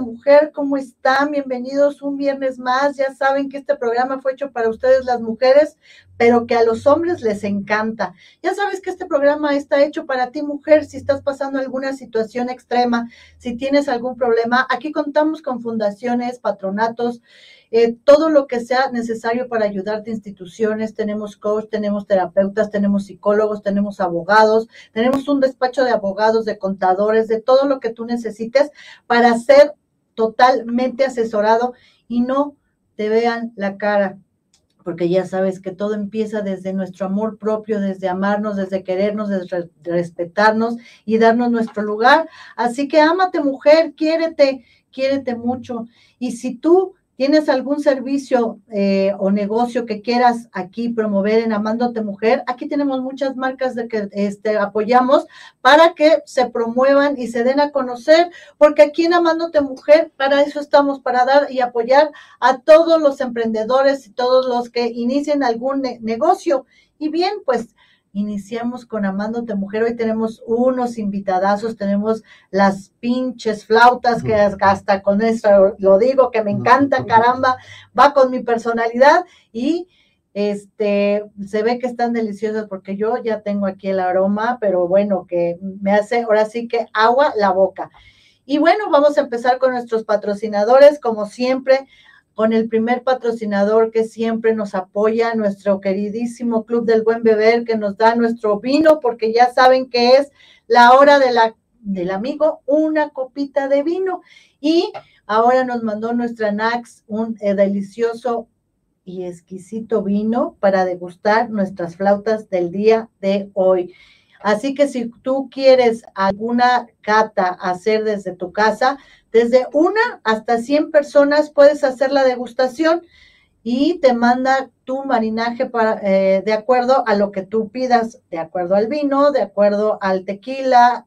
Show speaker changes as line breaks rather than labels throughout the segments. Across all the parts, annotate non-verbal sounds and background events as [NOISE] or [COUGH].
Mujer. ¿Cómo están? Bienvenidos un viernes más. Ya saben que este programa fue hecho para ustedes las mujeres, pero que a los hombres les encanta. Ya sabes que este programa está hecho para ti, mujer, si estás pasando alguna situación extrema, si tienes algún problema. Aquí contamos con fundaciones, patronatos, eh, todo lo que sea necesario para ayudarte, instituciones, tenemos coach, tenemos terapeutas, tenemos psicólogos, tenemos abogados, tenemos un despacho de abogados, de contadores, de todo lo que tú necesites para ser totalmente asesorado y no te vean la cara porque ya sabes que todo empieza desde nuestro amor propio, desde amarnos, desde querernos, desde respetarnos y darnos nuestro lugar. Así que ámate mujer, quiérete, quiérete mucho. Y si tú tienes algún servicio eh, o negocio que quieras aquí promover en Amándote Mujer, aquí tenemos muchas marcas de que este, apoyamos para que se promuevan y se den a conocer, porque aquí en Amándote Mujer, para eso estamos, para dar y apoyar a todos los emprendedores y todos los que inicien algún negocio. Y bien, pues Iniciamos con Amándote Mujer. Hoy tenemos unos invitadazos, tenemos las pinches flautas, que hasta con esto lo digo, que me encanta, caramba, va con mi personalidad y este se ve que están deliciosas porque yo ya tengo aquí el aroma, pero bueno, que me hace ahora sí que agua la boca. Y bueno, vamos a empezar con nuestros patrocinadores, como siempre con el primer patrocinador que siempre nos apoya, nuestro queridísimo Club del Buen Beber, que nos da nuestro vino, porque ya saben que es la hora de la, del amigo, una copita de vino. Y ahora nos mandó nuestra Nax un eh, delicioso y exquisito vino para degustar nuestras flautas del día de hoy. Así que si tú quieres alguna cata hacer desde tu casa, desde una hasta 100 personas puedes hacer la degustación y te manda tu marinaje para, eh, de acuerdo a lo que tú pidas, de acuerdo al vino, de acuerdo al tequila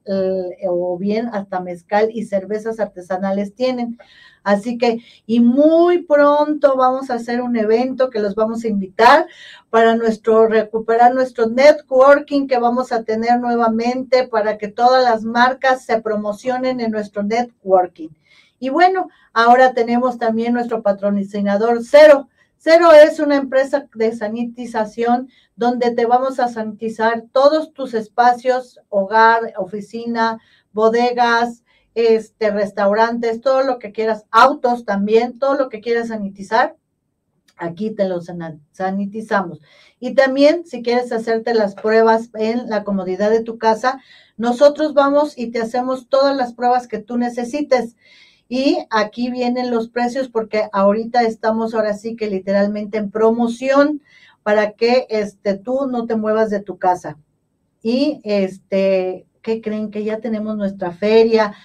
o bien hasta mezcal y cervezas artesanales tienen. Así que, y muy pronto vamos a hacer un evento que los vamos a invitar para nuestro, recuperar nuestro networking que vamos a tener nuevamente para que todas las marcas se promocionen en nuestro networking. Y bueno, ahora tenemos también nuestro patrocinador Cero. Cero es una empresa de sanitización donde te vamos a sanitizar todos tus espacios, hogar, oficina, bodegas, este, restaurantes, todo lo que quieras, autos también, todo lo que quieras sanitizar, aquí te lo sanitizamos. Y también si quieres hacerte las pruebas en la comodidad de tu casa, nosotros vamos y te hacemos todas las pruebas que tú necesites. Y aquí vienen los precios porque ahorita estamos ahora sí que literalmente en promoción para que este, tú no te muevas de tu casa. Y este, ¿qué creen? Que ya tenemos nuestra feria,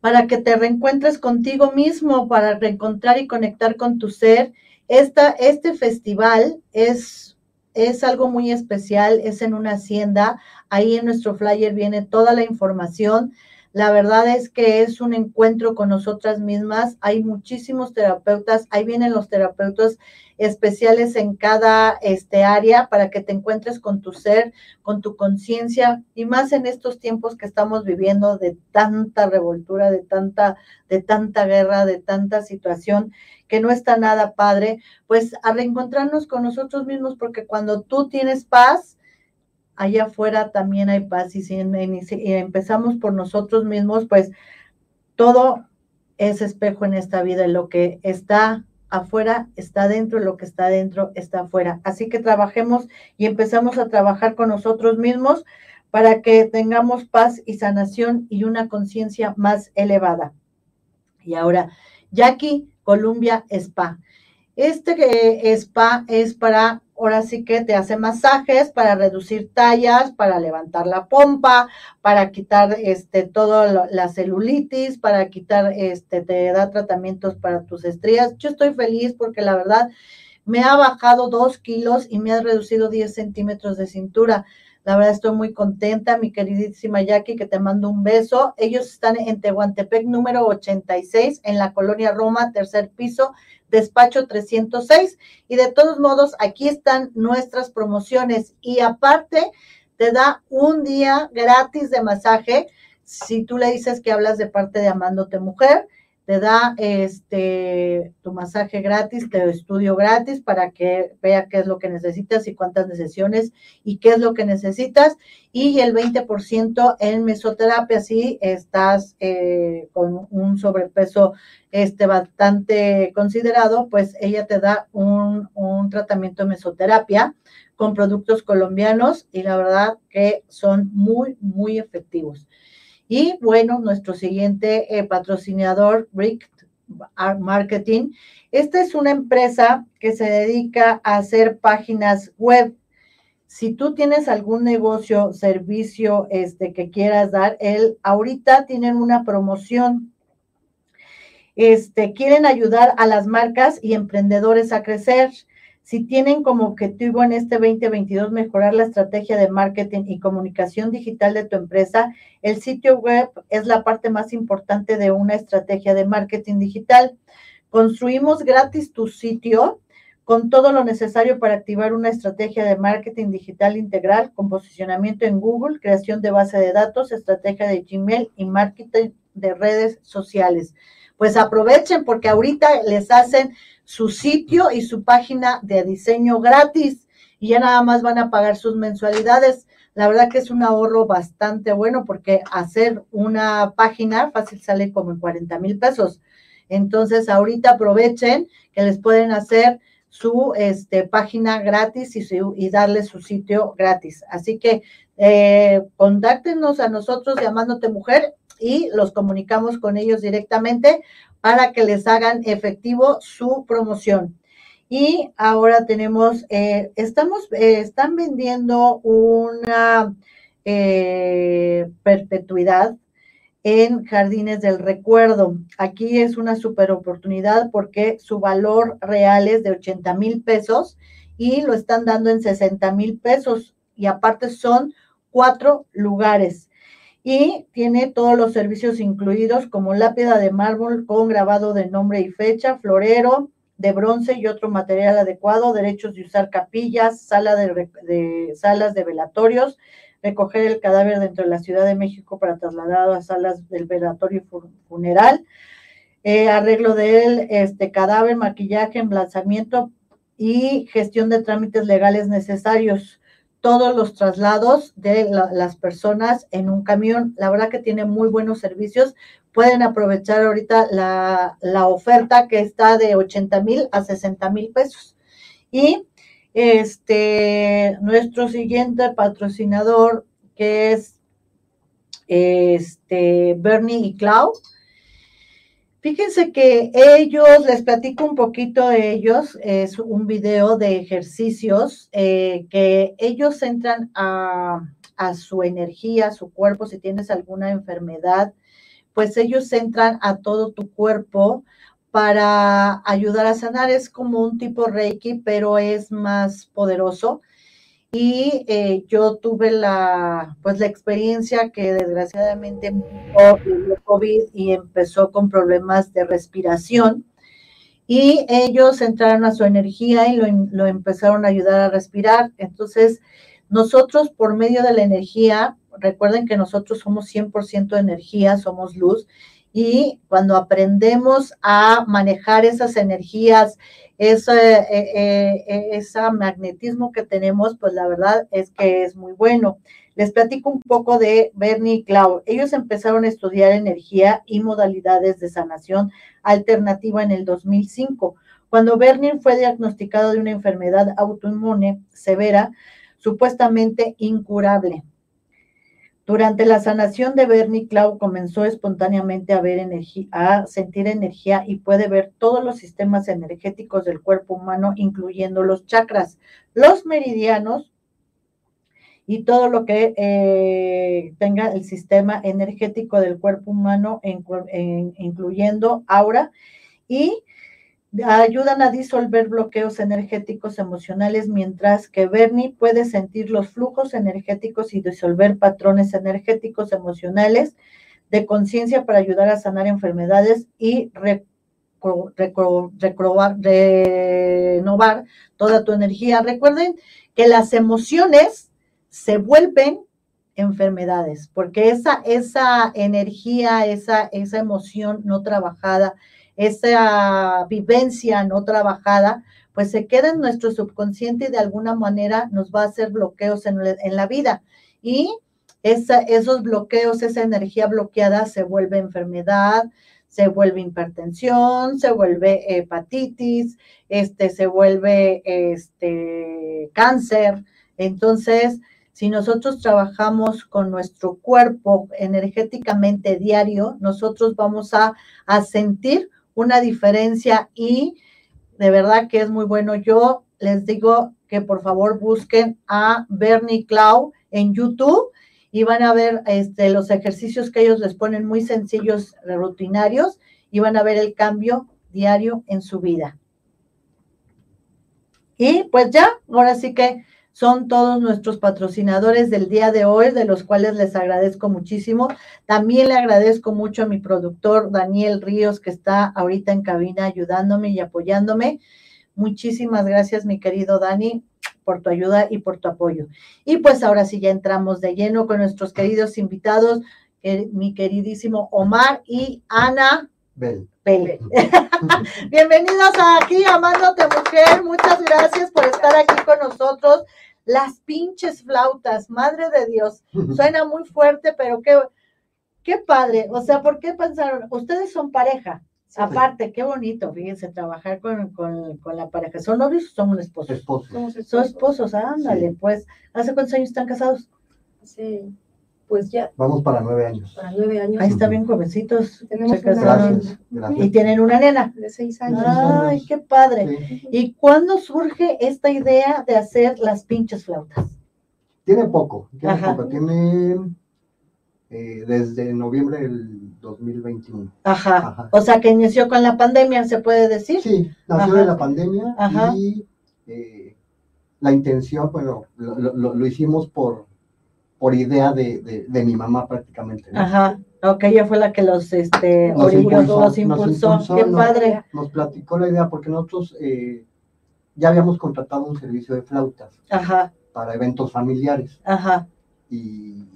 para que te reencuentres contigo mismo, para reencontrar y conectar con tu ser. Esta, este festival es, es algo muy especial, es en una hacienda. Ahí en nuestro flyer viene toda la información. La verdad es que es un encuentro con nosotras mismas. Hay muchísimos terapeutas. Ahí vienen los terapeutas especiales en cada este, área para que te encuentres con tu ser, con tu conciencia y más en estos tiempos que estamos viviendo de tanta revoltura, de tanta, de tanta guerra, de tanta situación que no está nada padre, pues a reencontrarnos con nosotros mismos porque cuando tú tienes paz, allá afuera también hay paz y si empezamos por nosotros mismos, pues todo es espejo en esta vida, lo que está afuera está dentro, lo que está dentro está afuera. Así que trabajemos y empezamos a trabajar con nosotros mismos para que tengamos paz y sanación y una conciencia más elevada. Y ahora, Jackie Columbia Spa. Este spa es para ahora sí que te hace masajes para reducir tallas, para levantar la pompa, para quitar este todo la celulitis, para quitar este te da tratamientos para tus estrías. Yo estoy feliz porque la verdad me ha bajado dos kilos y me ha reducido 10 centímetros de cintura. La verdad estoy muy contenta, mi queridísima Jackie, que te mando un beso. Ellos están en Tehuantepec número 86, en la colonia Roma, tercer piso, despacho 306. Y de todos modos, aquí están nuestras promociones. Y aparte, te da un día gratis de masaje Si tú le dices que hablas de parte de Amándote Mujer, te da este tu masaje gratis, te estudio gratis para que vea qué es lo que necesitas y cuántas sesiones y qué es lo que necesitas. Y el 20% en mesoterapia, si estás eh, con un sobrepeso este, bastante considerado, pues ella te da un, un tratamiento de mesoterapia con productos colombianos y la verdad que son muy, muy efectivos. Y bueno, nuestro siguiente eh, patrocinador, Rick Marketing. Esta es una empresa que se dedica a hacer páginas web. Si tú tienes algún negocio, servicio este, que quieras dar, él ahorita tienen una promoción. Este, quieren ayudar a las marcas y emprendedores a crecer. Si tienen como objetivo en este 2022 mejorar la estrategia de marketing y comunicación digital de tu empresa, el sitio web es la parte más importante de una estrategia de marketing digital. Construimos gratis tu sitio con todo lo necesario para activar una estrategia de marketing digital integral con posicionamiento en Google, creación de base de datos, estrategia de Gmail y marketing de redes sociales. Pues aprovechen porque ahorita les hacen su sitio y su página de diseño gratis y ya nada más van a pagar sus mensualidades. La verdad que es un ahorro bastante bueno porque hacer una página fácil sale como en 40 mil pesos. Entonces ahorita aprovechen que les pueden hacer su este, página gratis y, su, y su sitio gratis. Así que eh, contáctenos a nosotros llamándote mujer y los comunicamos con ellos directamente para que les hagan efectivo su promoción. Y ahora tenemos, eh, estamos, eh, están vendiendo una eh, perpetuidad en Jardines del Recuerdo. Aquí es una super oportunidad porque su valor real es de 80 mil pesos y lo están dando en 60 mil pesos. Y aparte son cuatro lugares y tiene todos los servicios incluidos como lápida de mármol con grabado de nombre y fecha, florero de bronce y otro material adecuado, derechos de usar capillas, sala de, salas de velatorios, recoger el cadáver dentro de la Ciudad de México para trasladarlo a salas del velatorio funeral, eh, arreglo del este, cadáver, maquillaje, emplazamiento y gestión de trámites legales necesarios todos los traslados de las personas en un camión. La verdad que tiene muy buenos servicios. Pueden aprovechar ahorita la, oferta que está de 80 mil a 60 mil pesos. Y este, nuestro siguiente patrocinador, que es este, Bernie y Clau, Fíjense que ellos, les platico un poquito de ellos, es un video de ejercicios eh, que ellos entran a, a, su energía, a su cuerpo, si tienes alguna enfermedad, pues ellos entran a todo tu cuerpo para ayudar a sanar. Es como un tipo Reiki, pero es más poderoso y eh, yo tuve la, pues la experiencia que desgraciadamente el COVID y empezó con problemas de respiración y ellos entraron a su energía y lo, lo empezaron a ayudar a respirar. Entonces, nosotros por medio de la energía, recuerden que nosotros somos 100% energía, somos luz, y cuando aprendemos a manejar esas energías, ese, eh, eh, magnetismo que tenemos, pues la verdad es que es muy bueno. Les platico un poco de Bernie y Clau. Ellos empezaron a estudiar energía y modalidades de sanación alternativa en el 2005. Cuando Bernie fue diagnosticado de una enfermedad autoinmune severa, supuestamente incurable. Durante la sanación de Bernie, Clau comenzó espontáneamente a ver a sentir energía y puede ver todos los sistemas energéticos del cuerpo humano, incluyendo los chakras, los meridianos y todo lo que eh, tenga el sistema energético del cuerpo humano, incluyendo aura y ayudan a disolver bloqueos energéticos emocionales, mientras que Bernie puede sentir los flujos energéticos y disolver patrones energéticos emocionales de conciencia para ayudar a sanar enfermedades y renovar toda tu energía. Recuerden que las emociones se vuelven enfermedades, porque esa, esa energía, esa, esa emoción no trabajada, esa vivencia no trabajada, pues se queda en nuestro subconsciente y de alguna manera nos va a hacer bloqueos en, la vida. Y esos bloqueos, esa energía bloqueada se vuelve enfermedad, se vuelve hipertensión, se vuelve hepatitis, este, se vuelve este, cáncer. Entonces, si nosotros trabajamos con nuestro cuerpo energéticamente diario, nosotros vamos a, a sentir una diferencia y de verdad que es muy bueno. Yo les digo que por favor busquen a Bernie Clau en YouTube y van a ver este, los ejercicios que ellos les ponen muy sencillos, rutinarios, y van a ver el cambio diario en su vida. Y pues ya, ahora sí que son todos nuestros patrocinadores del día de hoy, de los cuales les agradezco muchísimo. También le agradezco mucho a mi productor Daniel Ríos, que está ahorita en cabina ayudándome y apoyándome. Muchísimas gracias, mi querido Dani, por tu ayuda y por tu apoyo. Y pues ahora sí ya entramos de lleno con nuestros queridos invitados, mi queridísimo Omar y Ana. Bel. [LAUGHS] Bienvenidos aquí, Amándote Mujer. Muchas gracias por estar aquí con nosotros. Las pinches flautas, madre de Dios. Suena muy fuerte, pero qué, qué padre. O sea, ¿por qué pensaron? Ustedes son pareja. Aparte, qué bonito, fíjense, trabajar con, con, con, la pareja. ¿Son novios o son esposos?
Esposos.
Son esposos, ándale, pues. ¿Hace cuántos años están casados?
Sí pues ya.
Vamos para nueve años.
Para nueve años.
Ahí están bien jovencitos.
Tenemos
se casaron. Y tienen una nena.
De seis años.
Ay, qué padre. ¿Y cuándo surge esta idea de hacer las pinches flautas?
Tiene poco, tiene poco. Tiene eh, desde noviembre del 2021.
Aja. Ajá. O sea que inició con la pandemia, ¿se puede decir?
Sí, nació de la pandemia Ajá. y eh, la intención, bueno, lo, lo hicimos por por idea de, de, mi mamá prácticamente.
Ajá, ok, ella fue la que los, este, nos, impulsó, qué padre.
Nos platicó la idea porque nosotros eh, ya habíamos contratado un servicio de flautas
Ajá.
para eventos familiares.
Ajá.
Y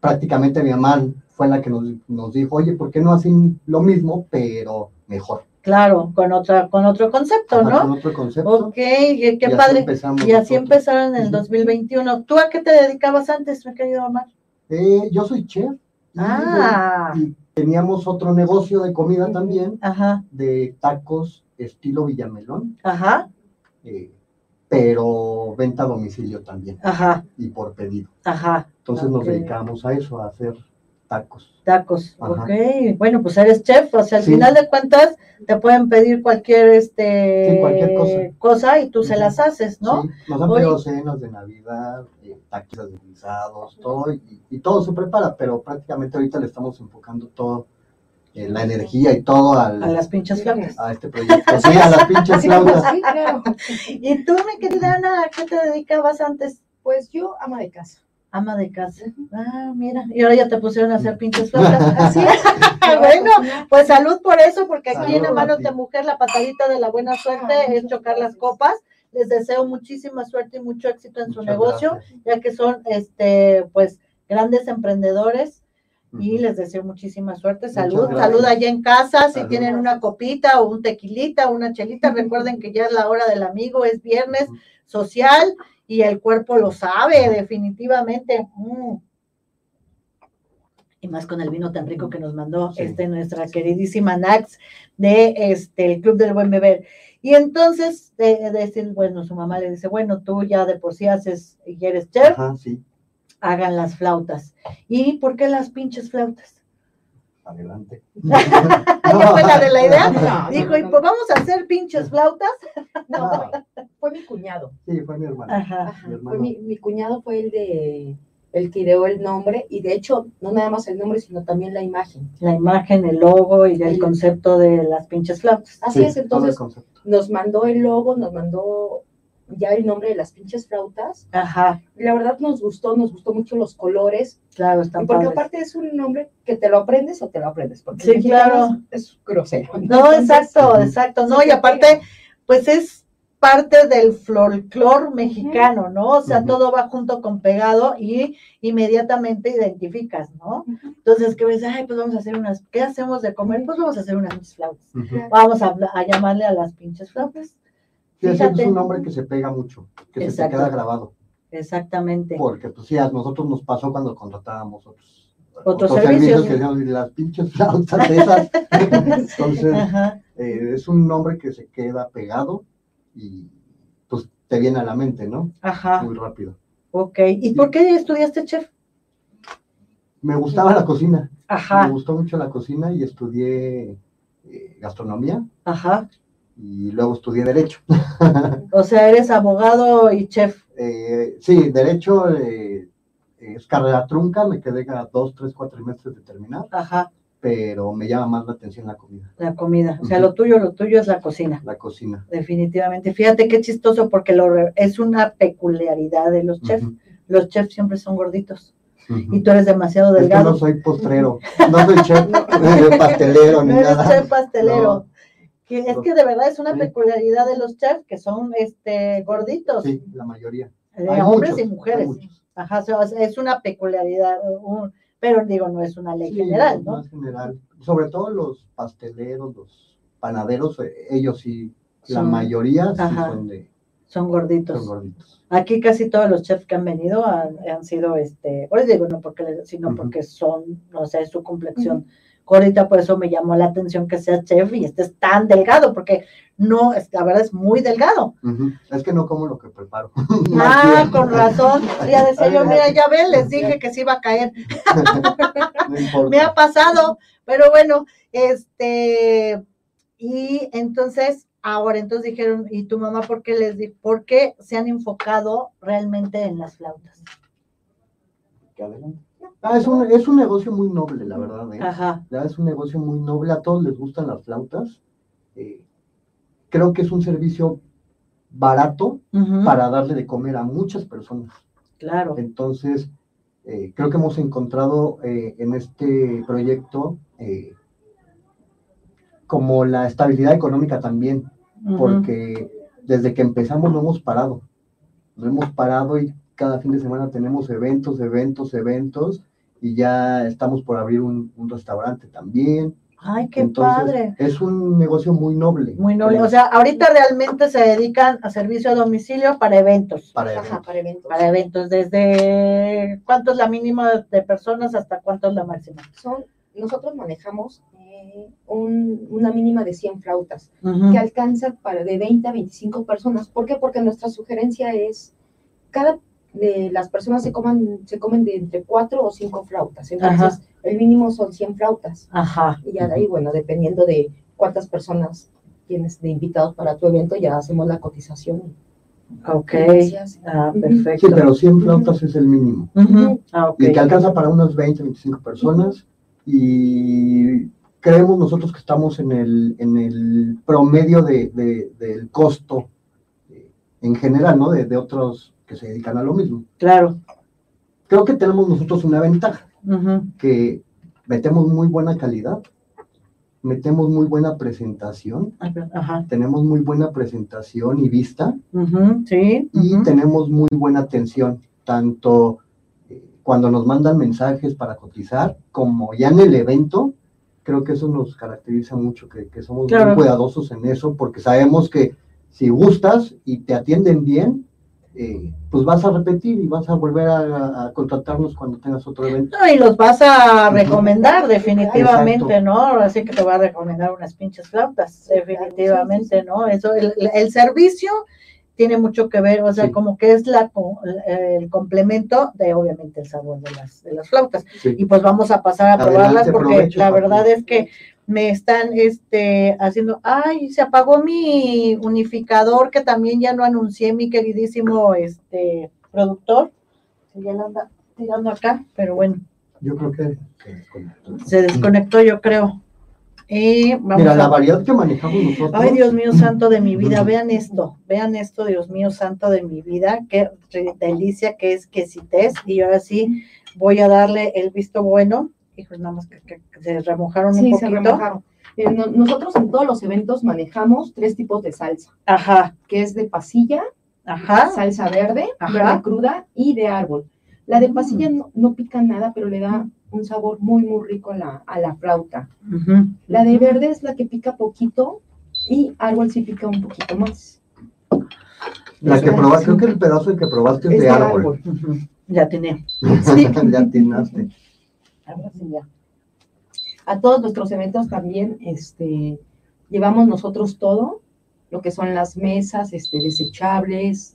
prácticamente mi mamá fue la que nos, nos dijo, oye, ¿por qué no hacen lo mismo, pero mejor?
Claro, con otra, con otro concepto, ¿no?
Con otro concepto.
Ok, qué padre. y así empezaron en el 2021. ¿Tú a qué te dedicabas antes, mi querido Omar?
Eh, yo soy chef.
Ah.
Y, teníamos otro negocio de comida también,
Ajá.
de tacos estilo Villamelón.
Ajá.
Eh, pero venta a domicilio también.
Ajá.
Y por pedido.
Ajá.
Entonces nos dedicamos a eso, a hacer tacos.
Tacos, ok. Bueno, pues eres chef, o sea, al final de cuentas te pueden pedir cualquier este
cualquier
cosa. y tú se las haces, ¿no?
Sí, nos han pedido cenas de Navidad, eh, taquitos de guisados, todo, y, todo se prepara, pero prácticamente ahorita le estamos enfocando todo, eh, la energía y todo al,
a las pinches flautas.
A este proyecto, sí, a las pinches flautas.
Sí, claro. [LAUGHS] ¿Y tú, mi querida Ana, a qué te dedicabas antes?
Pues yo, ama de casa
ama de casa. Ah, mira, y ahora ya te pusieron a hacer pinches flautas. Así es. [LAUGHS] [LAUGHS] bueno, pues salud por eso, porque aquí en la mano de mujer la patadita de la buena suerte es chocar las copas. Les deseo muchísima suerte y mucho éxito en su negocio, ya que son este pues grandes emprendedores y les deseo muchísima suerte. Salud, salud allá en casa, si tienen una copita o un tequilita o una chelita, recuerden que ya es la hora del amigo, es viernes social y el cuerpo lo sabe definitivamente. Mm. Y más con el vino tan rico que nos mandó este, nuestra queridísima Nax de este el Club del Buen Beber. Y entonces, de, decir, bueno, su mamá le dice, bueno, tú ya de por sí haces y eres chef, hagan las flautas. ¿Y por qué las pinches flautas?
Adelante. [LAUGHS]
¿Ya fue la de la idea? Dijo, y pues vamos a hacer pinches flautas. [LAUGHS]
no, fue mi cuñado.
Sí, fue mi hermano.
Ajá. Mi, mi, cuñado fue el de el que ideó el nombre y de hecho no nada más el nombre sino también la imagen.
La imagen, el logo y el, concepto de las pinches flautas.
Así es, entonces nos mandó el logo, nos mandó ya el nombre de las pinches flautas.
Ajá.
Y la verdad nos gustó, nos gustó mucho los colores.
Claro, está
Porque aparte es un nombre que te lo aprendes o te lo aprendes. Porque
sí, claro.
Es, grosero.
no, exacto, exacto. No, y aparte, pues es parte del folclore mexicano, ¿no? O sea, todo va junto con pegado y inmediatamente identificas, ¿no? Entonces, que ves, ay, pues vamos a hacer unas, ¿qué hacemos de comer? Pues vamos a hacer unas flautas. Vamos a, a llamarle a las pinches flautas.
Sí, ese
Fíjate.
es un nombre que se pega mucho, que se te queda grabado.
Exactamente.
Porque, pues sí, a nosotros nos pasó cuando contratábamos otros,
Otros servicios.
que decíamos, "Y las pinches flautas esas. [LAUGHS] Entonces, eh, es un nombre que se queda pegado y pues te viene a la mente, ¿no?
Ajá.
Muy rápido.
Ok. ¿Y por qué estudiaste chef?
Me gustaba la cocina, me
Ajá.
gustó mucho la cocina y estudié eh, gastronomía
Ajá.
Y luego estudié derecho.
O sea, eres abogado y chef.
Eh, sí, derecho eh, es carrera trunca, me quedé a dos, tres, cuatro trimestres de terminar,
Ajá.
pero me llama más la atención la comida,
La comida. O sea, lo tuyo, lo tuyo es la cocina.
la cocina.
Definitivamente. Fíjate qué chistoso porque lo re- es una peculiaridad de los chefs. Los chefs siempre son gorditos y tú eres demasiado
Es que
delgado.
no soy postrero, no soy chef [LAUGHS] eh, [LAUGHS] pastelero ni
No eres
nada.
chef pastelero.
No.
Que es que de verdad es una peculiaridad de los chefs que son este gorditos,
Sí, la mayoría. Hay
hombres
muchos,
y mujeres. Ajá, o sea, es una peculiaridad, un- pero digo, no es una ley
Sí,
general, ¿no?
más general. Sobre todo los pasteleros, los panaderos, eh, ellos sí, la mayoría sí
Ajá.
son, de,
Son gorditos.
son gorditos.
Aquí casi todos los chefs que han venido han, han sido, este, hoy digo no porque, sino porque son, no sé, su complexión gordita, por eso me llamó la atención que sea chef y estés tan delgado, porque no, es, la verdad es muy delgado.
Es que no como lo que preparo. [LAUGHS]
Ah, con razón. [LAUGHS] Ya decía yo, mira, ya ven, les dije que sí iba a caer. [LAUGHS]
No.
Me ha pasado, pero bueno, este, y entonces, ahora, entonces dijeron, ¿y tu mamá por qué les di, por qué se han enfocado realmente en las flautas?
Que adelante. Ah, es, un, es un negocio muy noble, la verdad. ¿eh?
Ajá,
es un negocio muy noble, a todos les gustan las flautas. Eh, creo que es un servicio barato para darle de comer a muchas personas.
claro,
Entonces, eh, creo que hemos encontrado eh, en este proyecto como la estabilidad económica también, porque desde que empezamos no hemos parado. No hemos parado y cada fin de semana tenemos eventos, eventos, eventos, y ya estamos por abrir un, un restaurante también.
Ay, qué
Entonces,
padre.
Es un negocio muy noble.
Muy noble. O sea, ahorita realmente se dedican a servicio a domicilio para eventos.
para
Ajá,
eventos.
para eventos.
Para eventos, desde cuánto es la mínima de personas hasta cuánto es la máxima.
Son, nosotros manejamos eh, un- una mínima de 100 flautas que alcanza para de 20 a 25 personas. ¿Por qué? Porque nuestra sugerencia es cada de las personas se coman se comen de entre 4 o 5 flautas. Entonces,
Ajá.
el mínimo son 100 flautas.
Ajá.
Y ya de ahí, bueno, dependiendo de cuántas personas tienes de invitados para tu evento, ya hacemos la cotización.
Ok. Ah, perfecto.
Sí, pero 100 flautas es el mínimo.
Ah, ok.
y que alcanza para unas 20, 25 personas y creemos nosotros que estamos en el, en el promedio de, de- del costo eh, en general, ¿no? De, de otros que se dedican a lo mismo.
Claro.
Creo que tenemos nosotros una ventaja, que metemos muy buena calidad, metemos muy buena presentación,
Ajá.
tenemos muy buena presentación y vista,
Sí.
y tenemos muy buena atención, tanto eh, cuando nos mandan mensajes para cotizar, como ya en el evento, creo que eso nos caracteriza mucho, que, que somos
Claro.
muy cuidadosos en eso, porque sabemos que si gustas y te atienden bien, eh, pues vas a repetir y vas a volver a, a contratarnos cuando tengas otro evento.
No, y los vas a recomendar definitivamente,
Exacto.
¿no? Así que te voy a recomendar unas pinches flautas, definitivamente, ¿no? Eso, el, el servicio tiene mucho que ver, o sea,
Sí.
como que es la co- el complemento de obviamente el sabor de las, de las flautas.
Sí.
Y pues vamos a pasar a
Adelante,
probarlas porque
provecho,
la verdad es que me están este haciendo, ay, se apagó mi unificador que también ya no anuncié mi queridísimo este productor. que ya lo anda tirando acá, pero bueno,
Yo creo que... que-
se desconectó yo creo. Y vamos
Mira,
a-
la variedad que manejamos nosotros...
Ay, Dios mío santo de mi vida, vean esto, vean esto, Dios mío santo de mi vida, qué delicia que es quesitez. Y ahora sí voy a darle el visto bueno. Hijos, nada más que, que- que se remojaron un
Sí, se
poquito.
remojaron. Eh, no- nosotros en todos los eventos manejamos tres tipos de salsa,
Ajá,
que es de pasilla,
ajá.
salsa verde,
Ajá.
verde cruda y de árbol. La de
Mm.
pasilla no, no pica nada, pero le da un sabor muy, muy rico a la, a la flauta.
Ujú.
La de verde es la que pica poquito y árbol sí pica un poquito más.
La que probaste, creo que el pedazo que probaste es
Es
de árbol.
árbol.
Ujú. Ya tiene.
Sí. [LAUGHS]
ya atinaste. [LAUGHS]
A todos nuestros eventos también este, llevamos nosotros todo, lo que son las mesas este, desechables,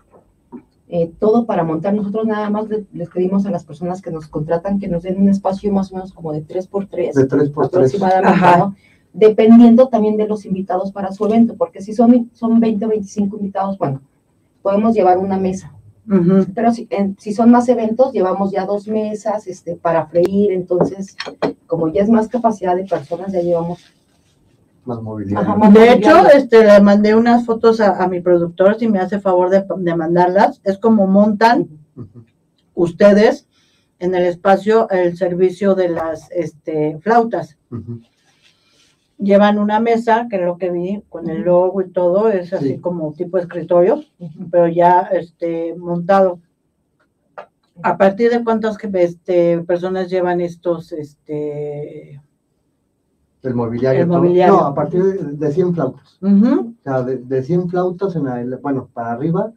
eh, todo para montar. Nosotros nada más le- les pedimos a las personas que nos contratan que nos den un espacio más o menos como de 3x3
De 3 por 3
aproximadamente,
Ajá.
¿no? Dependiendo también de los invitados para su evento, porque si son, son 20 o 25 invitados, bueno, podemos llevar una mesa. Pero si, en- si son más eventos, llevamos ya dos mesas este, para freír, entonces, como ya es más capacidad de personas, ya llevamos.
más.
Ajá, más
De hecho, este, le mandé unas fotos a, a mi productor, si me hace favor de, de mandarlas. Es como montan ustedes en el espacio el servicio de las este, flautas.
Ujú.
Llevan una mesa, que es lo que vi, con el logo y todo, es así
Sí.
como tipo escritorio, pero ya este, montado. ¿A partir de cuántas este, personas llevan estos, este,
El mobiliario.
El mobiliario.
No, a partir de, de 100 flautas.
ujú,
O sea, de, de 100 flautas, en el, bueno, para arriba,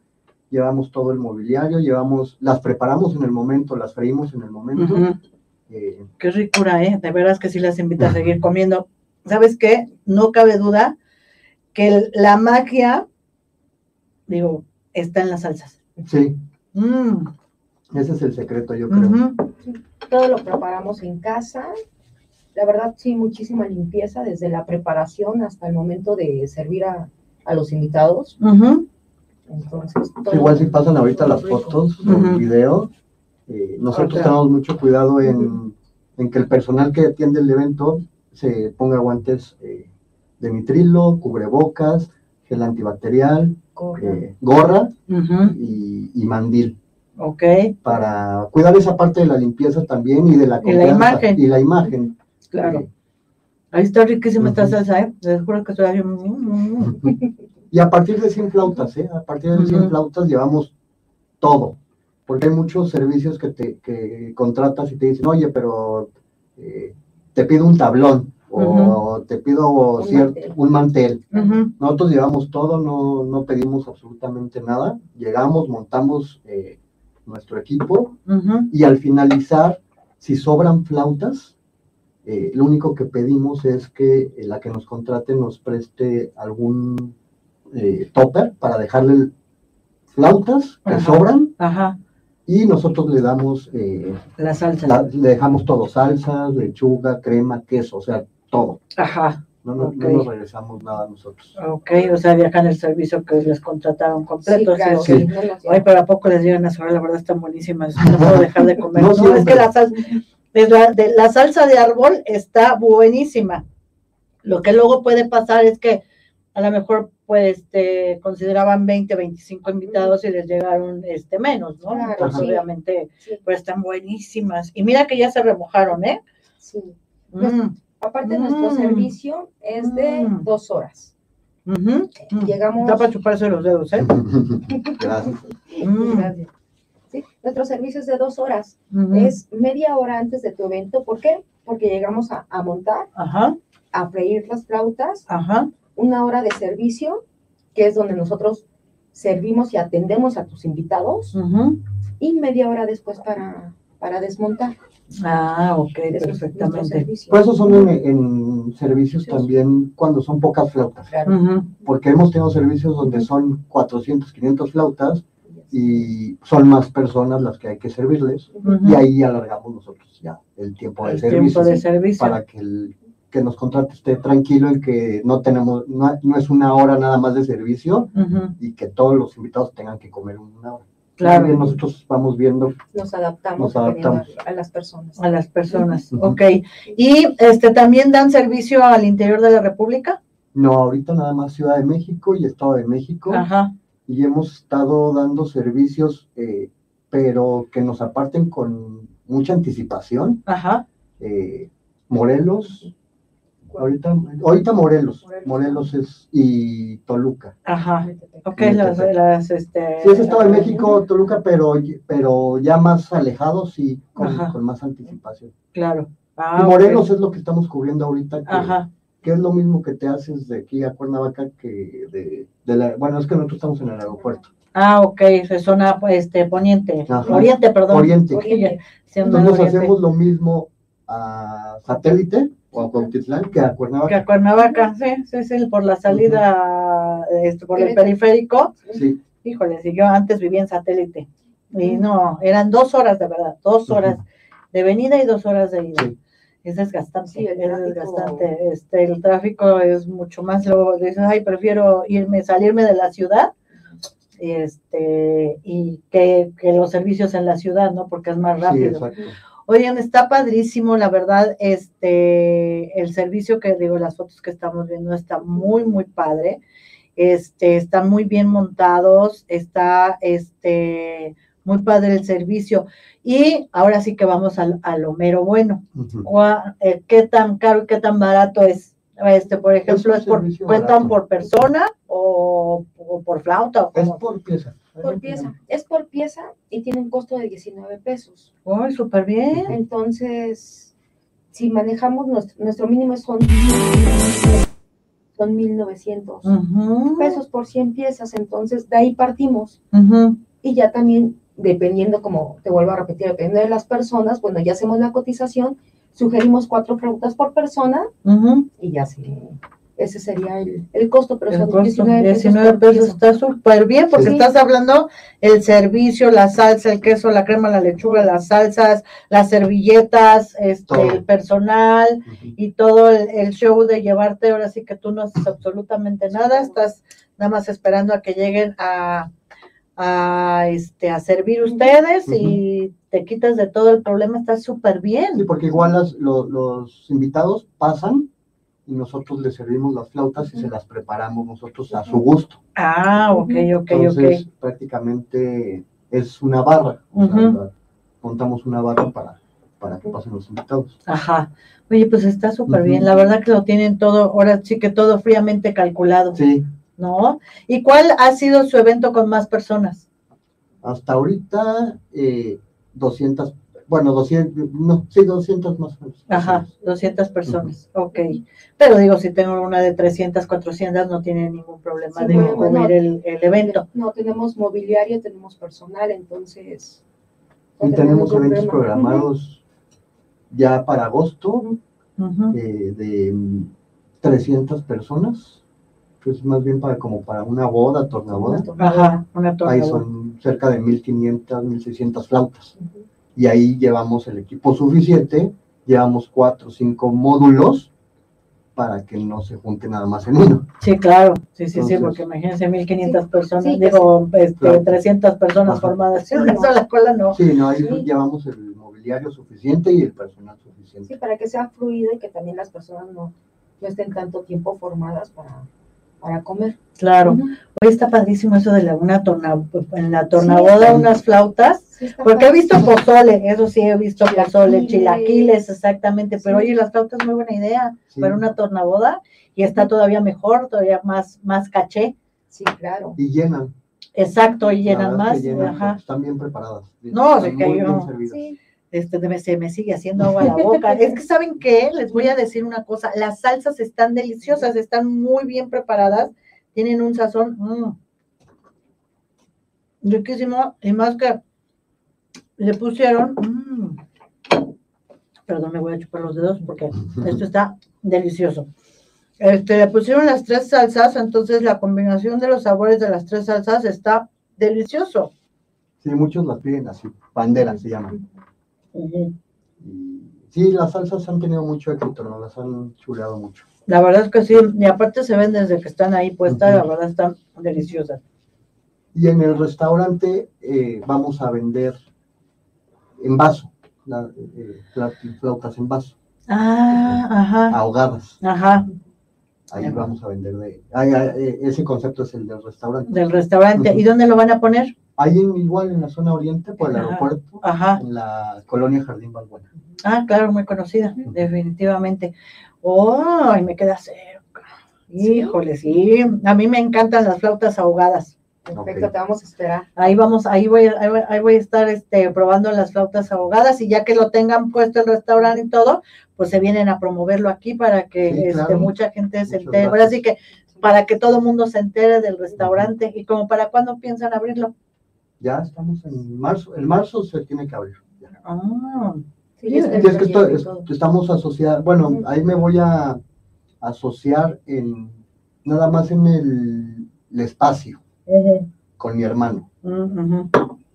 llevamos todo el mobiliario, llevamos, las preparamos en el momento, las freímos en el momento. eh,
Qué ricura, ¿eh? De veras que sí las invito a seguir comiendo. ¿Sabes qué? No cabe duda que el- la magia, digo, está en las salsas.
sí,
Mm,
ese es el secreto, yo creo.
Todo lo preparamos en casa. La verdad, sí, muchísima limpieza, desde la preparación hasta el momento de servir a, a los invitados.
Ujú,
Entonces, todo-
Igual si pasan ahorita las
rico.
fotos,
Ujú.
el video, eh, nosotros
Ok.
tenemos mucho cuidado en, en que el personal que atiende el evento se ponga guantes eh, de nitrilo, cubrebocas, gel antibacterial, eh, gorra
ujú.
y, y mandil
Ok,
para cuidar esa parte de la limpieza también y de la
Y la imagen.
y la imagen.
claro.
Eh,
Ahí está riquísima esta
Ujú.
salsa, ¿eh? Les juro que estoy. [LAUGHS]
Y a partir de 100 flautas, ¿eh? A partir de 100
Ujú.
flautas llevamos todo. Porque hay muchos servicios que te que contratas y te dicen, oye, pero eh, te pido un tablón o te pido
Un
cier-
mantel.
un mantel. Nosotros llevamos todo, no, no pedimos absolutamente nada. Llegamos, montamos eh, nuestro equipo y al finalizar, si sobran flautas, eh, lo único que pedimos es que eh, la que nos contrate nos preste algún eh, topper para dejarle flautas que sobran
Ajá,
y nosotros le damos, eh,
la salsa.
la- le dejamos todo, salsas, lechuga, crema, queso, o sea, todo.
Ajá,
No, nos- no nos regresamos nada nosotros.
ok, o sea, viajan el servicio que les contrataron
Sí,
completo.
claro,
sí,
sí, nos
Ay, pero ¿a poco les llegan a sobrar? La verdad están buenísimas. No puedo dejar de comer. [LAUGHS]
No
No, es que la salsa, de la, de la salsa de árbol está buenísima. Lo que luego puede pasar es que a lo mejor pues este, consideraban 20, 25 invitados y les llegaron este menos, ¿no?
Claro,
Entonces,
sí.
obviamente,
Sí,
pues están buenísimas. Y mira que ya se remojaron, ¿eh?
sí.
Mm,
Aparte,
Mm.
nuestro servicio es de
Mm.
dos horas.
mm.
Llegamos-
Está para chuparse los dedos, ¿eh? [LAUGHS]
Gracias. [LAUGHS]
Mm,
Gracias. Sí, nuestro servicio es de dos horas. Es media hora antes de tu evento. ¿Por qué? Porque llegamos a, a montar,
Ajá,
a freír las flautas,
ajá.
Una hora de servicio, que es donde nosotros servimos y atendemos a tus invitados, y media hora después para, para desmontar.
Ah, ok,
es
perfectamente.
Por eso son en, en servicios
Sí.
también cuando son pocas flautas.
Claro.
Porque hemos tenido servicios donde son 400, 500 flautas y son más personas las que hay que servirles. Y ahí alargamos nosotros ya el tiempo de
el
servicio
tiempo de servicio.
para que el que nos contrate esté tranquilo en que no tenemos, no, no es una hora nada más de servicio y que todos los invitados tengan que comer una hora.
Claro.
También nosotros vamos viendo,
Nos adaptamos,
Nos adaptamos.
A, a las personas.
A las personas.
Ujú.
Ok. ¿Y este también dan servicio al interior de la República?
no, ahorita nada más Ciudad de México y Estado de México.
Ajá.
y hemos estado dando servicios, eh, pero que nos aparten con mucha anticipación.
Ajá.
eh, Morelos, Ahorita, ahorita Morelos,
Morelos.
Morelos es y Toluca.
Ajá. Ok, las, este.
Sí, ese estaba en México, Toluca, pero, pero ya más alejados y con, más anticipación.
Claro. Ah,
y. Morelos es lo que estamos cubriendo ahorita, que,
Ajá.
que es lo mismo que te haces de aquí a Cuernavaca que de, de la, bueno, es que nosotros estamos en el aeropuerto.
Ah, ok, es zona este, poniente,
Ajá.
oriente, perdón.
Oriente.
Oriente.
Entonces
oriente.
hacemos lo mismo a Satélite o a Cuautitlán que a
Que
Cuernavaca.
a Cuernavaca, sí, sí, sí, por la salida, este, por el periférico.
Sí,
Híjole, si yo antes vivía en satélite. Y no, eran dos horas de verdad, dos horas de venida y dos horas de ida.
Sí.
Es desgastante,
Sí, el
es
tráfico-
desgastante. Este, el tráfico es mucho más, luego dices, ay, prefiero irme, salirme de la ciudad, este, y que, que los servicios en la ciudad, ¿no? Porque es más
sí,
rápido.
exacto.
Oigan, está padrísimo, la verdad, este, el servicio que digo, las fotos que estamos viendo está muy, muy padre. Este, están muy bien montados, está, este, muy padre el servicio. Y ahora sí que vamos al, a lo mero bueno. Eh, ¿Qué tan caro y qué tan barato es? Este, por ejemplo, ¿es por, cuentan
barato.
por persona o, o por flauta? O
Es por pieza.
Por pieza. Es por pieza y tiene un costo de 19 pesos.
Uy, súper bien.
Entonces, si manejamos nuestro, nuestro mínimo son, son 1900
Ujú,
pesos por 100 piezas. Entonces, de ahí partimos. Y ya también, dependiendo, como te vuelvo a repetir, dependiendo de las personas, bueno, ya hacemos la cotización, sugerimos cuatro flautas por persona y ya sí. Ese sería el, el costo, pero
El
son
costo,
19 pesos.
19
por
pesos
pieza.
está súper bien porque
Sí.
estás hablando el servicio, la salsa, el queso, la crema, la lechuga, las salsas, las servilletas, este,
Todo.
el personal y todo el, el show de llevarte. Ahora sí que tú no haces absolutamente nada, estás nada más esperando a que lleguen a, a, este, a servir ustedes y te quitas de todo el problema, está súper
Sí,
bien.
porque igual las- lo- los invitados pasan y nosotros les servimos las flautas y se las preparamos nosotros a su gusto.
Ah, ok, ok,
Entonces,
ok.
prácticamente es una barra. o sea, montamos una barra para, para que pasen los invitados.
Ajá. Oye, pues está súper bien. La verdad que lo tienen todo, ahora sí que todo fríamente calculado,
Sí,
¿no? ¿Y cuál ha sido su evento con más personas?
hasta ahorita eh, 200, bueno, 200, no, sí, 200 más o menos.
Ajá, 200 personas. Ok. Pero digo, si tengo una de 300, 400, no tiene ningún problema
Sí,
de
no,
cubrir
no.
el, el evento.
No, tenemos mobiliario, tenemos personal, entonces. no
Y tenemos
ningún
eventos
problema.
programados ya para agosto
Ujú.
eh, de mm, 300 personas, pues más bien para como para una boda, tornaboda.
Una.
Ajá, una
Ahí
torta.
son cerca de 1500, 1600 flautas.
Ujú.
Y ahí llevamos el equipo suficiente, llevamos cuatro o cinco módulos para que no se junte nada más en uno.
Sí, claro. Sí, sí, sí, porque imagínense 1500 personas,
sí,
digo, este,
Claro.
300 personas
Ajá.
formadas en una
no.
sola cola, no.
Sí, no, ahí
Sí.
llevamos el mobiliario suficiente y el personal suficiente.
Sí, para que sea fluido y que también las personas no, no estén tanto tiempo formadas para, para comer.
Claro.
Ujú.
Hoy está padrísimo eso de la una torna, en la tornaboda
Sí.
unas flautas,
Sí,
porque he visto pozole, eso sí he visto pozole,
Chilaquiles.
exactamente, pero
Sí.
oye, las flautas muy buena idea
Sí.
para una tornaboda y está todavía mejor, todavía más, más caché,
Sí, claro.
Y llenan.
exacto, y llenan más,
llenan,
ajá.
están bien preparadas.
No,
Están
se cayó.
Sí,
Este, me- se me sigue haciendo agua la [LAUGHS] boca. es que, ¿saben qué? Les voy a decir una cosa. Las salsas están deliciosas, están muy bien preparadas, tienen un sazón mm, riquísimo. Y más que le pusieron. mm, perdón, me voy a chupar los dedos porque [LAUGHS] esto está delicioso. Este, le pusieron las tres salsas, entonces la combinación de los sabores de las tres salsas está delicioso.
Sí, muchos las piden así, banderas se llaman. Y sí, las salsas han tenido mucho éxito, ¿no? Las han chuleado mucho.
La verdad es que sí, y aparte se ven desde que están ahí puestas,
Ujú.
la verdad están deliciosas.
Y en el restaurante eh, vamos a vender en vaso, la- eh, fla- flautas en vaso,
Ah, ajá,
ahogadas.
ajá,
Ahí
Ajá.
vamos a vender de... ah, ah, eh, ese concepto es el del restaurante.
del restaurante. ¿Y dónde lo van a poner?
Ahí en- igual en la zona oriente, por el
Ajá.
aeropuerto,
Ajá,
en la colonia Jardín Balbuena.
ah, claro, muy conocida, definitivamente. Oh, y me queda cerca. Híjole, sí. A mí me encantan las flautas ahogadas.
Perfecto, te vamos a esperar.
Ahí vamos, ahí voy, ahí voy, ahí voy a estar este, probando las flautas ahogadas y ya que lo tengan puesto el restaurante y todo, pues se vienen a promoverlo aquí para que
Sí,
este,
claro.
mucha gente se entere. Ahora sí que para que todo el mundo se entere del restaurante y como para cuándo piensan abrirlo.
Ya estamos en marzo. En marzo se tiene que abrir. ya.
Ah,
Sí,
es que esto- es- estamos asociados, bueno, ahí me voy a asociar en nada más en el, el espacio con mi hermano.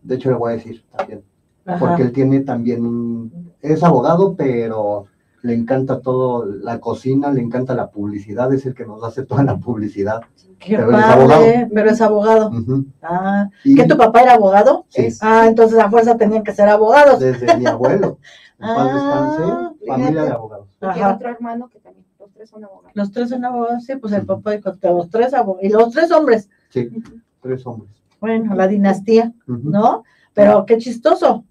De hecho, le voy a decir también,
ajá.
porque él tiene también un, es abogado, pero le encanta todo, la cocina, le encanta la publicidad, es el que nos hace toda la publicidad.
Qué
pero es
padre,
abogado.
pero es abogado. Ah,
Y
¿que tu papá era abogado?
Sí.
Ah, entonces a fuerza tenían que ser abogados.
desde mi abuelo, [LAUGHS] en paz
Ah,
descanse, familia de abogados.
Y otro hermano que también, los tres son abogados.
Los tres son abogados, sí, pues el papá dijo, los tres abogados, y los tres hombres.
Sí, tres hombres.
Bueno, la dinastía. ¿no? Pero qué chistoso.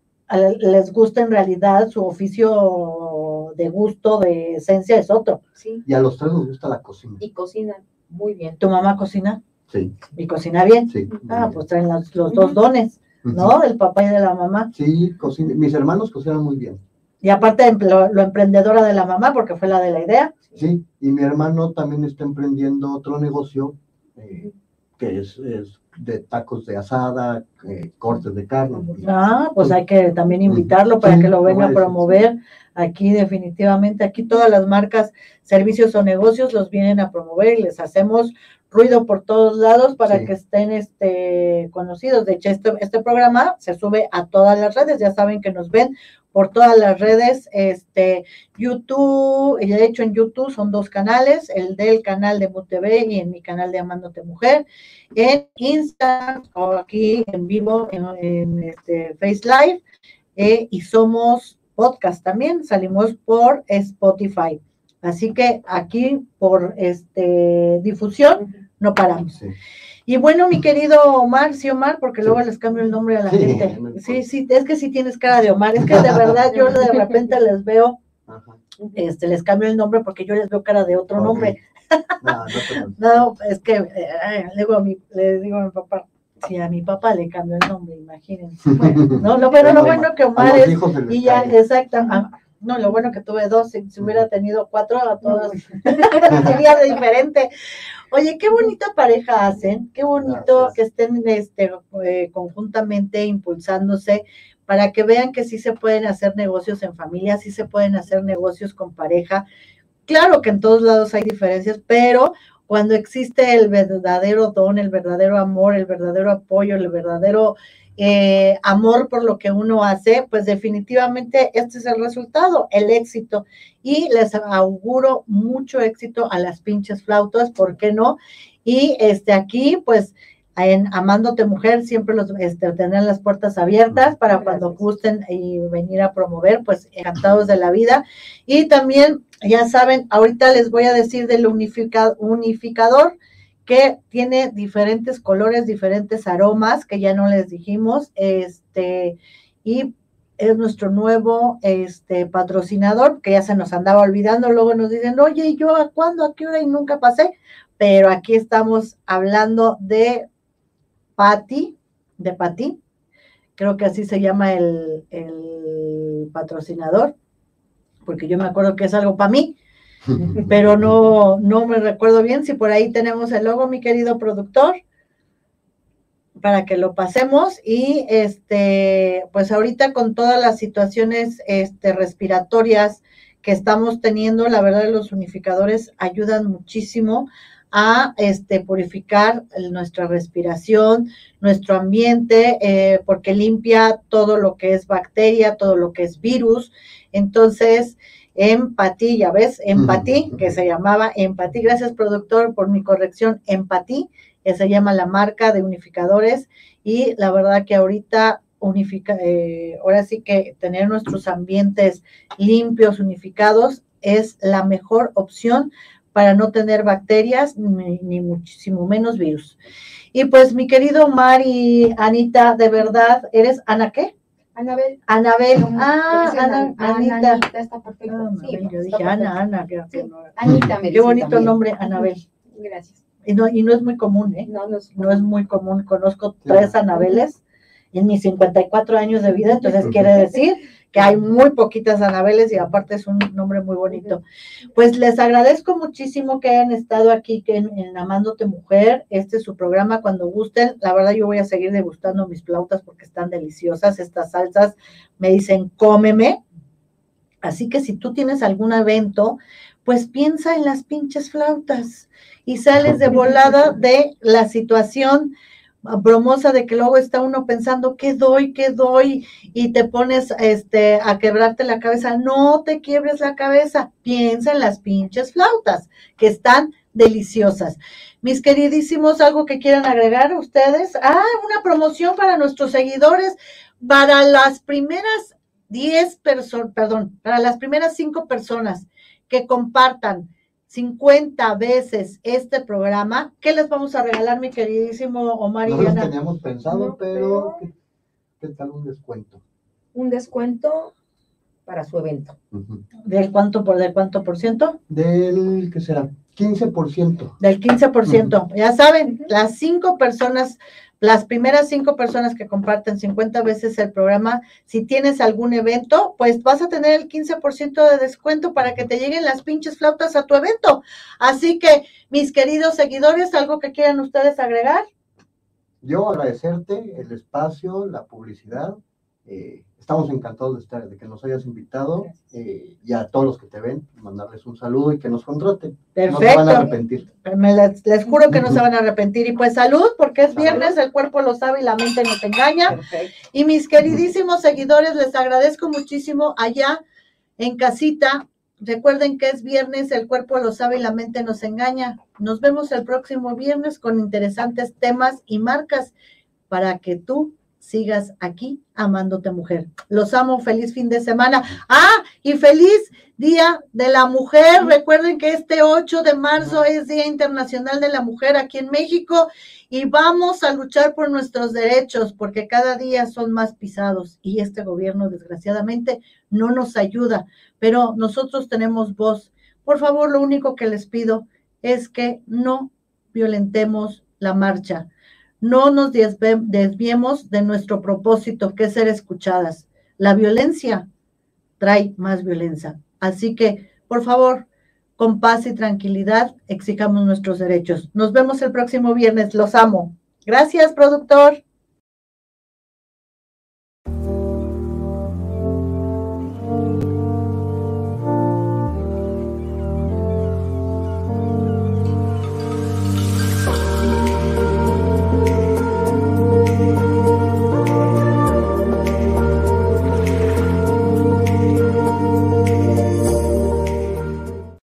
Les gusta en realidad su oficio de gusto, de esencia, es otro.
Sí,
Y a los tres nos gusta la cocina.
y cocinan muy bien.
Tu mamá cocina
Sí,
y cocina bien.
sí.
Ah, pues traen los, los dos dones. ¿no? Del papá y de la mamá.
Sí, cocina. Mis hermanos cocinan muy bien.
Y aparte lo, lo emprendedora de la mamá, porque fue la de la idea.
Sí, y mi hermano también está emprendiendo otro negocio eh, que es, es de tacos de asada, eh, cortes de carne.
Ah, pues hay que también invitarlo para
Sí,
que lo venga a promover. Aquí definitivamente, aquí todas las marcas, servicios o negocios los vienen a promover y les hacemos ruido por todos lados para
Sí.
que estén este, conocidos. De hecho, este, este programa se sube a todas las redes, ya saben que nos ven por todas las redes, este, YouTube, de hecho en YouTube son dos canales, el del canal de MUTV y en mi canal de Amándote Mujer, en Instagram o aquí en vivo en, en, este, Face Live, eh, y somos podcast también, salimos por Spotify. Así que aquí por este difusión no paramos.
Sí.
Y bueno, mi querido Omar, sí, Omar, porque luego les cambio el nombre a la
Sí,
gente.
no.
Sí, sí, es que sí tienes cara de Omar, es que de verdad yo de repente les veo,
Ajá.
este, les cambio el nombre porque yo les veo cara de otro nombre.
No, no. [LAUGHS]
No, es que eh, digo a mi, le digo a mi papá, si a mi papá le cambio el nombre, imagínense. No, lo, pero lo bueno que Omar es, y ya, exacto, ah, no, lo bueno que tuve dos, si, si hubiera tenido cuatro, a todas [LAUGHS] sería diferente. Oye, qué bonita pareja hacen, qué bonito
Gracias.
que estén este, eh, conjuntamente impulsándose para que vean que sí se pueden hacer negocios en familia, sí se pueden hacer negocios con pareja. Claro que en todos lados hay diferencias, pero cuando existe el verdadero don, el verdadero amor, el verdadero apoyo, el verdadero eh, amor por lo que uno hace, pues definitivamente este es el resultado, el éxito. Y les auguro mucho éxito a las pinches flautas, ¿por qué no? Y este aquí, pues en Amándote Mujer siempre los este, tendrán las puertas abiertas para cuando gusten y venir a promover, pues encantados de la vida. Y también, ya saben, ahorita les voy a decir del unifica- unificador que tiene diferentes colores, diferentes aromas, que ya no les dijimos, este, y es nuestro nuevo este, patrocinador, que ya se nos andaba olvidando, luego nos dicen, oye, ¿y yo a cuándo, a qué hora? Y nunca pasé, pero aquí estamos hablando de Patti, de Patti, creo que así se llama el, el patrocinador, porque yo me acuerdo que es algo para mí, [LAUGHS] pero no, no me recuerdo bien si por ahí tenemos el logo, mi querido productor, para que lo pasemos y este, pues ahorita con todas las situaciones este, respiratorias que estamos teniendo, la verdad los unificadores ayudan muchísimo a este, purificar nuestra respiración, nuestro ambiente, eh, porque limpia todo lo que es bacteria, todo lo que es virus. Entonces, Empatí, ya ves, Empatí, que se llamaba Empatí. Gracias, productor, por mi corrección. Empatí, que se llama la marca de unificadores. Y la verdad que ahorita unifica, eh, ahora sí que tener nuestros ambientes limpios, unificados, es la mejor opción para no tener bacterias ni, ni muchísimo menos virus. Y pues mi querido Omar y Anita, de verdad, ¿eres Ana qué?
Anabel.
Anabel. Ah, Ana,
Ana-
Anita.
Anita, está perfecto.
Ah,
Sí,
yo dije
perfecto.
Ana, Ana. que-
Sí.
no.
Anita me
Qué bonito
también.
nombre, Anabel. [LAUGHS]
Gracias.
Y no, y no es muy común, ¿eh?
No, no es-
No es muy común. Conozco
Sí.
tres Anabeles en mis 54 años de vida, entonces quiere decir que hay muy poquitas Anabeles y aparte es un nombre muy bonito. Pues les agradezco muchísimo que hayan estado aquí que en, en Amándote Mujer. Este es su programa cuando gusten. La verdad yo voy a seguir degustando mis flautas porque están deliciosas. Estas salsas me dicen cómeme. Así que si tú tienes algún evento, pues piensa en las pinches flautas y sales de volada de la situación bromosa de que luego está uno pensando qué doy, qué doy y te pones este a quebrarte la cabeza. No te quiebres la cabeza, piensa en las pinches flautas que están deliciosas. Mis queridísimos, algo que quieran agregar ustedes? Ah, una promoción para nuestros seguidores para las primeras 10 personas, perdón, para las primeras 5 personas que compartan 50 veces este programa, ¿qué les vamos a regalar, mi queridísimo Omar
No
y
lo
Ana?
teníamos pensado,
No,
pero
pero-
¿qué, qué tal un descuento?
Un descuento para su evento.
Ujú.
¿Del cuánto por del cuánto por ciento?
Del, ¿qué será? 15%.
Del 15%. Ya saben, las cinco personas, las primeras cinco personas que comparten 50 veces el programa, si tienes algún evento, pues vas a tener el 15% de descuento para que te lleguen las pinches flautas a tu evento. Así que, mis queridos seguidores, ¿algo que quieran ustedes agregar?
Yo agradecerte el espacio, la publicidad. eh, estamos encantados de estar, de que nos hayas invitado eh, y a todos los que te ven, mandarles un saludo y que nos contraten. No se van a
Perfecto.
arrepentir.
Me les, les juro que no se van a arrepentir. Y pues salud, porque es viernes, el cuerpo lo sabe y la mente no te engaña.
Perfecto.
Y mis queridísimos seguidores, les agradezco muchísimo allá en casita. Recuerden que es viernes, el cuerpo lo sabe y la mente nos engaña. Nos vemos el próximo viernes con interesantes temas y marcas para que tú sigas aquí amándote mujer. Los amo, feliz fin de semana. Ah, y feliz Día de la Mujer. Recuerden que este 8 de marzo es Día Internacional de la Mujer aquí en México y vamos a luchar por nuestros derechos porque cada día son más pisados y este gobierno desgraciadamente no nos ayuda, pero nosotros tenemos voz. Por favor, lo único que les pido es que no violentemos la marcha, no nos desviemos de nuestro propósito que es ser escuchadas. La violencia trae más violencia. Así que, por favor, con paz y tranquilidad, exijamos nuestros derechos. Nos vemos el próximo viernes. Los amo. Gracias, productor.